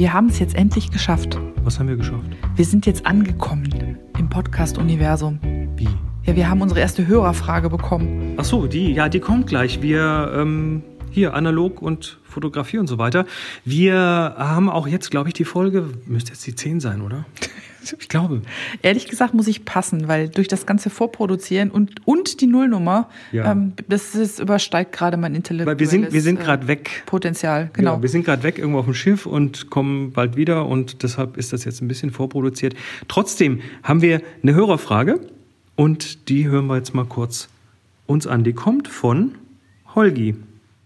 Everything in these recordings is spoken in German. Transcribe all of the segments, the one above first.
Wir haben es jetzt endlich geschafft. Was haben wir geschafft? Wir sind jetzt angekommen im Podcast-Universum. Wie? Ja, wir haben unsere erste Hörerfrage bekommen. Ach so, die, ja, die kommt gleich. Wir, ähm, hier, analog und Fotografie und so weiter. Wir haben auch jetzt, glaube ich, die Folge, müsste jetzt die 10 sein, oder? Ich glaube. Ehrlich gesagt muss ich passen, weil durch das ganze Vorproduzieren und, und die Nullnummer, Ja. ähm, das ist, übersteigt gerade mein intellektuelles Weil wir sind, wir sind äh, gerade weg. Potenzial. Genau. Ja, wir sind gerade weg irgendwo auf dem Schiff und kommen bald wieder und deshalb ist das jetzt ein bisschen vorproduziert. Trotzdem haben wir eine Hörerfrage und die hören wir jetzt mal kurz uns an. Die kommt von Holgi.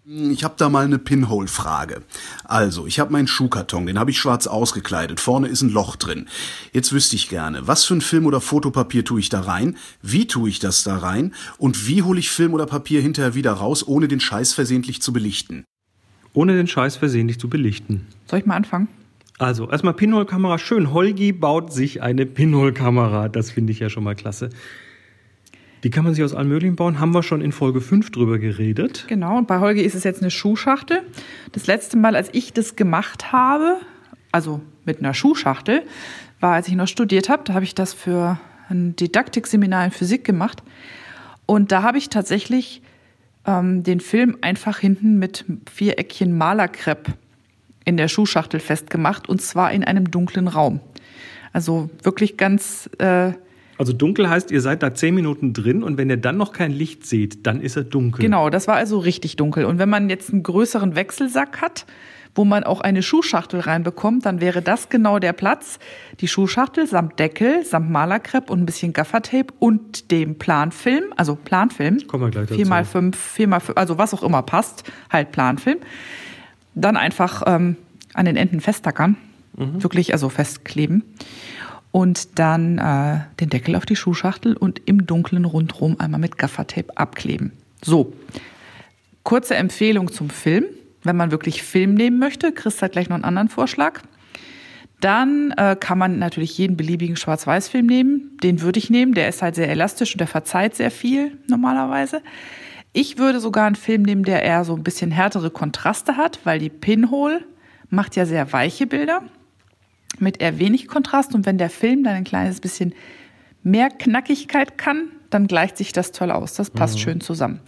Ich habe da mal eine Pinhole-Frage. Also, ich habe meinen Schuhkarton, den habe ich schwarz ausgekleidet. Vorne ist ein Loch drin. Jetzt wüsste ich gerne, was für ein Film oder Fotopapier tue ich da rein? Wie tue ich das da rein? Und wie hole ich Film oder Papier hinterher wieder raus, ohne den Scheiß versehentlich zu belichten? Ohne den Scheiß versehentlich zu belichten. Soll ich mal anfangen? Also, erstmal Pinhole-Kamera. Schön, Holgi baut sich eine Pinhole-Kamera. Das finde ich ja schon mal klasse. Die kann man sich aus allem Möglichen bauen. Haben wir schon in Folge 5 drüber geredet. Genau, und bei Holger ist es jetzt eine Schuhschachtel. Das letzte Mal, als ich das gemacht habe, also mit einer Schuhschachtel, war, als ich noch studiert habe. Da habe ich das für ein Didaktikseminar in Physik gemacht. Und da habe ich tatsächlich ähm, den Film einfach hinten mit Viereckchen Malerkrepp in der Schuhschachtel festgemacht und zwar in einem dunklen Raum. Also wirklich ganz äh, Also dunkel heißt, ihr seid da 10 Minuten drin und wenn ihr dann noch kein Licht seht, dann ist er dunkel. Genau, das war also richtig dunkel. Und wenn man jetzt einen größeren Wechselsack hat, wo man auch eine Schuhschachtel reinbekommt, dann wäre das genau der Platz. Die Schuhschachtel samt Deckel, samt Malerkrepp und ein bisschen Gaffertape und dem Planfilm, also Planfilm. Kommen wir gleich dazu. 4 mal 5 4 mal 5 also was auch immer passt, halt Planfilm. Dann einfach ähm, an den Enden festtackern, wirklich also festkleben. Und dann äh, den Deckel auf die Schuhschachtel und im dunklen rundrum einmal mit Gaffertape abkleben. So, kurze Empfehlung zum Film. Wenn man wirklich Film nehmen möchte, Chris hat gleich noch einen anderen Vorschlag. Dann äh, kann man natürlich jeden beliebigen Schwarz-Weiß-Film nehmen. Den würde ich nehmen. Der ist halt sehr elastisch und der verzeiht sehr viel normalerweise. Ich würde sogar einen Film nehmen, der eher so ein bisschen härtere Kontraste hat, weil die Pinhole macht ja sehr weiche Bilder mit eher wenig Kontrast. Und wenn der Film dann ein kleines bisschen mehr Knackigkeit kann, dann gleicht sich das toll aus. Das passt schön zusammen.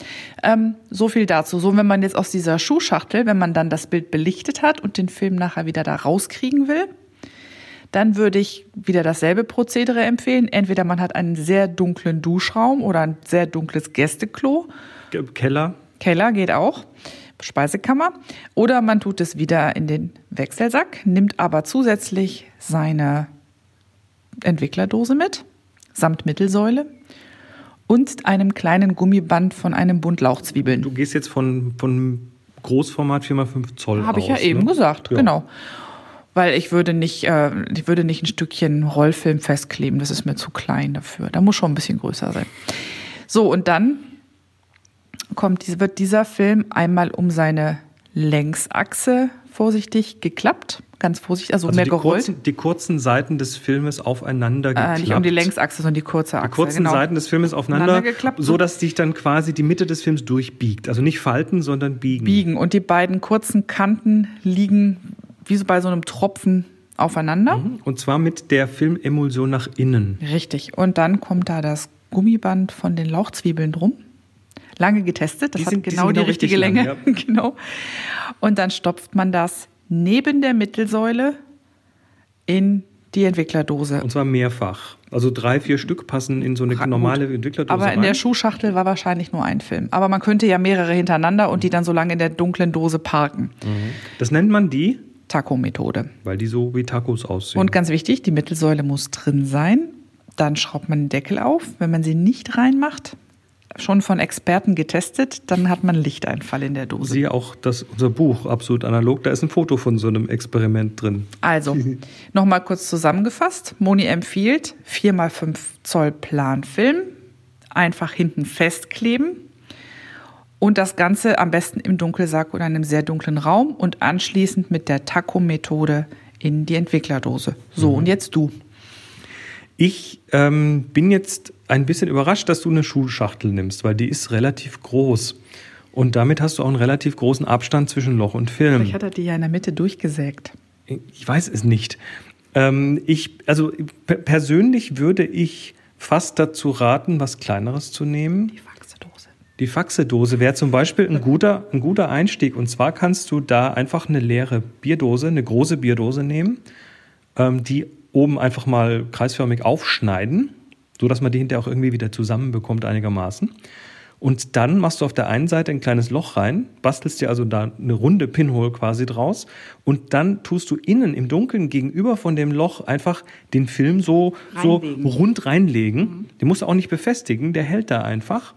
Ähm, so viel dazu. So, wenn man jetzt aus dieser Schuhschachtel, wenn man dann das Bild belichtet hat und den Film nachher wieder da rauskriegen will, dann würde ich wieder dasselbe Prozedere empfehlen. Entweder man hat einen sehr dunklen Duschraum oder ein sehr dunkles Gästeklo. Keller. Keller geht auch. Speisekammer. Oder man tut es wieder in den Wechselsack, nimmt aber zusätzlich seine Entwicklerdose mit, samt Mittelsäule und einem kleinen Gummiband von einem Bund Lauchzwiebeln. Du gehst jetzt von, von Großformat 4x5 Zoll Habe ich ja eben ne? gesagt, Ja. genau. Weil ich würde nicht, äh, ich würde nicht ein Stückchen Rollfilm festkleben, das ist mir zu klein dafür. Da muss schon ein bisschen größer sein. So, und dann kommt, wird dieser Film einmal um seine Längsachse vorsichtig geklappt. Ganz vorsichtig, also, Also mehr die gerollt. kurzen, die kurzen Seiten des Filmes aufeinander äh, geklappt. nicht um die Längsachse, sondern die kurze Achse. Die kurzen genau. Seiten des Filmes aufeinander, Aufeinander geklappt. so dass sich dann quasi die Mitte des Films durchbiegt. Also nicht falten, sondern biegen. biegen. Und die beiden kurzen Kanten liegen wie so bei so einem Tropfen aufeinander. Und zwar mit der Filmemulsion nach innen. Richtig. Und dann kommt da das Gummiband von den Lauchzwiebeln drum. Lange getestet, das Die hat sind- genau die genau richtig richtige lang, Länge. genau. Und dann stopft man das neben der Mittelsäule in die Entwicklerdose. Und zwar mehrfach. Also drei, vier Stück passen in so eine Ra- normale Entwicklerdose Aber in rein. der Schuhschachtel war wahrscheinlich nur ein Film. Aber man könnte ja mehrere hintereinander und die dann so lange in der dunklen Dose parken. das nennt man die, Taco-Methode. weil die so wie Tacos aussehen. Und ganz wichtig, die Mittelsäule muss drin sein. Dann schraubt man den Deckel auf. Wenn man sie nicht reinmacht, schon von Experten getestet, dann hat man Lichteinfall in der Dose. Siehe auch das, unser Buch, absolut analog, da ist ein Foto von so einem Experiment drin. Also, nochmal kurz zusammengefasst. Moni empfiehlt 4x5 Zoll Planfilm, einfach hinten festkleben und das Ganze am besten im Dunkelsack oder in einem sehr dunklen Raum und anschließend mit der Taco-Methode in die Entwicklerdose. So, und jetzt du. Ich ähm, bin jetzt ein bisschen überrascht, dass du eine Schuhschachtel nimmst, weil die ist relativ groß. Und damit hast du auch einen relativ großen Abstand zwischen Loch und Film. Vielleicht hat er die ja in der Mitte durchgesägt. Ich weiß es nicht. Ähm, ich, also persönlich würde ich fast dazu raten, was Kleineres zu nehmen. Die Faxedose. Die Faxedose wäre zum Beispiel ein guter, ein guter Einstieg. Und zwar kannst du da einfach eine leere Bierdose, eine große Bierdose nehmen, ähm, die oben einfach mal kreisförmig aufschneiden, sodass man die hinterher auch irgendwie wieder zusammenbekommt einigermaßen. Und dann machst du auf der einen Seite ein kleines Loch rein, bastelst dir also da eine runde Pinhole quasi draus und dann tust du innen im Dunkeln gegenüber von dem Loch einfach den Film so, so rund reinlegen. Mhm. Den musst du auch nicht befestigen, der hält da einfach.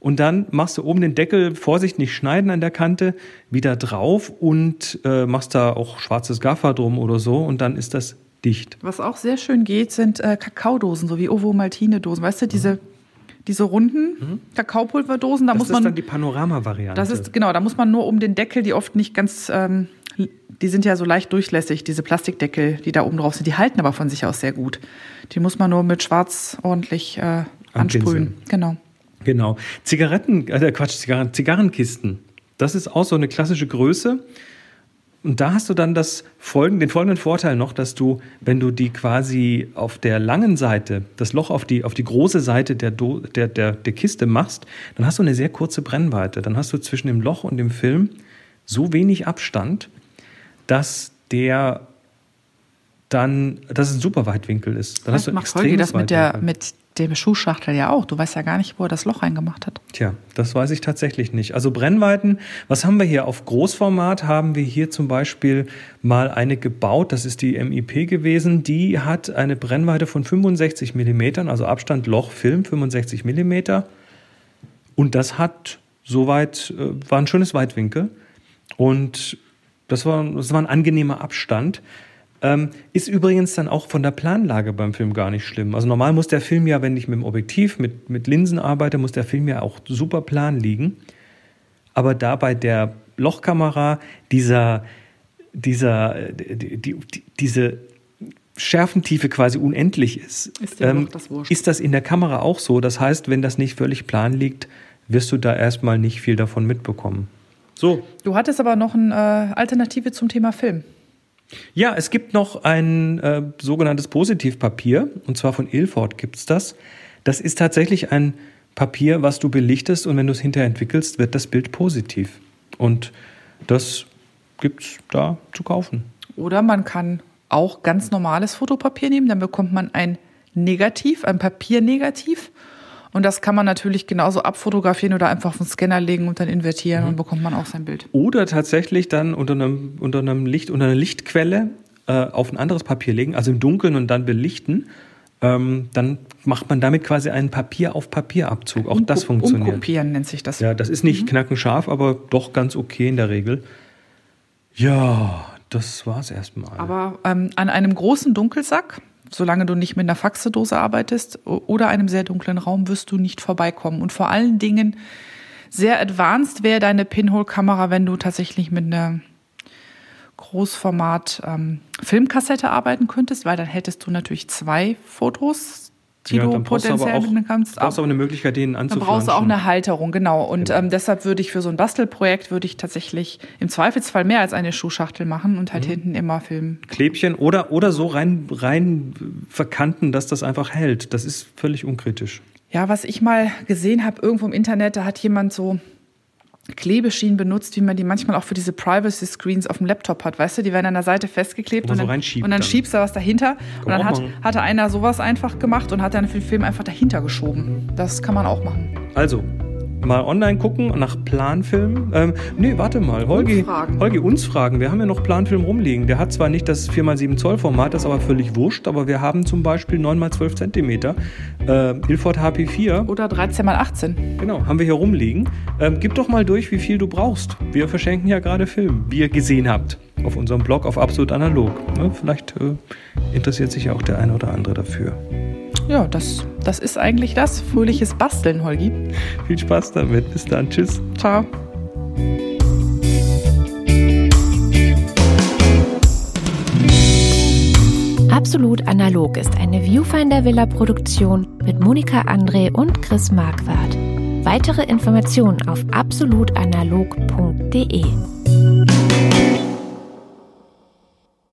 Und dann machst du oben den Deckel, Vorsicht, nicht schneiden an der Kante, wieder drauf und äh, machst da auch schwarzes Gaffer drum oder so und dann ist das dicht. Was auch sehr schön geht, sind äh, Kakaodosen, so wie Ovo-Maltine-Dosen. Weißt du, diese, mhm. diese runden mhm. Kakaopulverdosen, da das muss man. Das ist dann die Panorama-Variante. Das ist, genau, da muss man nur um den Deckel, die oft nicht ganz, ähm, die sind ja so leicht durchlässig, diese Plastikdeckel, die da oben drauf sind, die halten aber von sich aus sehr gut. Die muss man nur mit Schwarz ordentlich äh, ansprühen. Genau. Genau. Zigaretten, äh, Quatsch, Zigarren, Zigarrenkisten. Das ist auch so eine klassische Größe. Und da hast du dann das folgende, den folgenden Vorteil noch, dass du, wenn du die quasi auf der langen Seite, das Loch auf die, auf die große Seite der, Do, der, der, der Kiste machst, dann hast du eine sehr kurze Brennweite. Dann hast du zwischen dem Loch und dem Film so wenig Abstand, dass der dann, dass es ein super Weitwinkel ist. Dann hast du macht Holgi das mit der, mit dem Schuhschachtel ja auch. Du weißt ja gar nicht, wo er das Loch reingemacht hat. Tja, das weiß ich tatsächlich nicht. Also Brennweiten, was haben wir hier? Auf Großformat haben wir hier zum Beispiel mal eine gebaut. Das ist die MIP gewesen. Die hat eine Brennweite von 65 Millimetern, also Abstand Loch Film 65 Millimeter. Und das hat soweit, äh, war ein schönes Weitwinkel. Und das war, das war ein angenehmer Abstand. Ähm, ist übrigens dann auch von der Planlage beim Film gar nicht schlimm. Also normal muss der Film ja, wenn ich mit dem Objektiv, mit, mit Linsen arbeite, muss der Film ja auch super plan liegen. Aber da bei der Lochkamera dieser, dieser, die, die, diese Schärfentiefe quasi unendlich ist, ist, ähm, das ist das in der Kamera auch so. Das heißt, wenn das nicht völlig plan liegt, wirst du da erstmal nicht viel davon mitbekommen. So. Du hattest aber noch eine äh, Alternative zum Thema Film. Ja, es gibt noch ein äh, sogenanntes Positivpapier, und zwar von Ilford gibt es das. Das ist tatsächlich ein Papier, was du belichtest und wenn du es hinterher entwickelst, wird das Bild positiv. Und das gibt es da zu kaufen. Oder man kann auch ganz normales Fotopapier nehmen, dann bekommt man ein Negativ, ein Papiernegativ und das kann man natürlich genauso abfotografieren oder einfach auf den Scanner legen und dann invertieren mhm. und bekommt man auch sein Bild. Oder tatsächlich dann unter einem, unter einem Licht, unter einer Lichtquelle äh, auf ein anderes Papier legen, also im Dunkeln und dann belichten. Ähm, dann macht man damit quasi einen Papier auf Papierabzug. Auch das funktioniert. Umkopieren nennt sich das. Ja, das ist nicht mhm. knackenscharf, aber doch ganz okay in der Regel. Ja, das war's erstmal. Aber ähm, an einem großen Dunkelsack solange du nicht mit einer Faxedose arbeitest oder einem sehr dunklen Raum, wirst du nicht vorbeikommen. Und vor allen Dingen sehr advanced wäre deine Pinhole-Kamera, wenn du tatsächlich mit einer Großformat ähm, Filmkassette arbeiten könntest, weil dann hättest du natürlich zwei Fotos die ja, du potenziell mitnehmen kannst. Du brauchst aber eine Möglichkeit, den anzuflanschen. Dann brauchst du auch eine Halterung, genau. Und genau. Ähm, deshalb würde ich für so ein Bastelprojekt würde ich tatsächlich im Zweifelsfall mehr als eine Schuhschachtel machen und halt mhm. hinten immer filmen. Klebchen oder, oder so rein, rein verkanten, dass das einfach hält. Das ist völlig unkritisch. Ja, was ich mal gesehen habe irgendwo im Internet, da hat jemand so Klebeschienen benutzt, wie man die manchmal auch für diese Privacy Screens auf dem Laptop hat. Weißt du, die werden an der Seite festgeklebt und, so dann, und dann, schiebst du was dahinter. und dann hat, hatte einer sowas einfach gemacht und hat dann für den Film einfach dahinter geschoben. Das kann man auch machen. Also, mal online gucken nach Planfilm. Ähm, nee, warte mal. Holgi, uns fragen. Holgi, uns fragen. Wir haben ja noch Planfilm rumliegen. Der hat zwar nicht das 4x7 Zoll Format, das ist aber völlig wurscht, aber wir haben zum Beispiel 9x12 Zentimeter. Äh, Ilford HP4. Oder 13x18. Genau, haben wir hier rumliegen. Ähm, gib doch mal durch, wie viel du brauchst. Wir verschenken ja gerade Film, wie ihr gesehen habt. Auf unserem Blog auf Absolut Analog. Ja, vielleicht äh, interessiert sich ja auch der eine oder andere dafür ja, das, das ist eigentlich das. Fröhliches Basteln, Holgi. Viel Spaß damit. Bis dann. Tschüss. Ciao. Absolut Analog ist eine Viewfinder Villa Produktion mit Monika André und Chris Marquardt. Weitere Informationen auf absolutanalog.de.